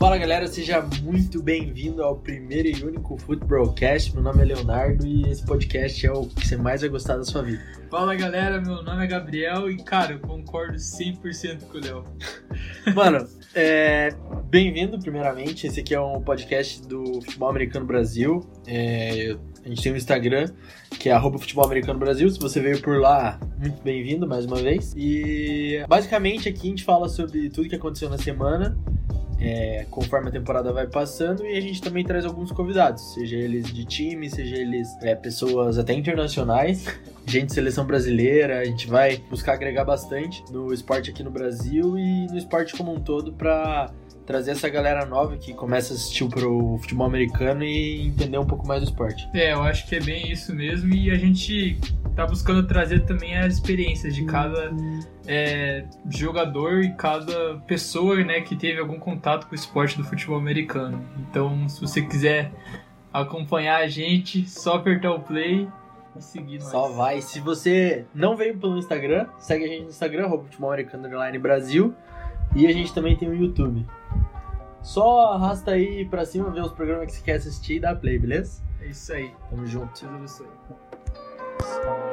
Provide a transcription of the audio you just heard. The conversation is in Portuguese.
Fala galera, seja muito bem-vindo ao primeiro e único Footballcast. Meu nome é Leonardo e esse podcast é o que você mais vai gostar da sua vida. Fala galera, meu nome é Gabriel e cara, eu concordo 100% com o Léo. Mano, é, bem-vindo primeiramente. Esse aqui é um podcast do Futebol Americano Brasil. É, a gente tem um Instagram que é Futebol Americano Brasil. Se você veio por lá, muito bem-vindo mais uma vez. E basicamente aqui a gente fala sobre tudo que aconteceu na semana é, conforme a temporada vai passando e a gente também traz alguns convidados, seja eles de time, seja eles é, pessoas até internacionais, gente de seleção brasileira, a gente vai buscar agregar bastante no esporte aqui no Brasil e no esporte como um todo para trazer essa galera nova que começa a assistir pro futebol americano e entender um pouco mais do esporte. É, eu acho que é bem isso mesmo e a gente tá buscando trazer também as experiências de cada é, jogador e cada pessoa né, que teve algum contato com o esporte do futebol americano. Então, se você quiser acompanhar a gente, só apertar o play e seguir nós. Só vai. Se você não veio pelo Instagram, segue a gente no Instagram, Futebol Americano Brasil. E a gente também tem o YouTube. Só arrasta aí pra cima, ver os programas que você quer assistir e dá play, beleza? É isso aí. Tamo junto. Tudo isso aí.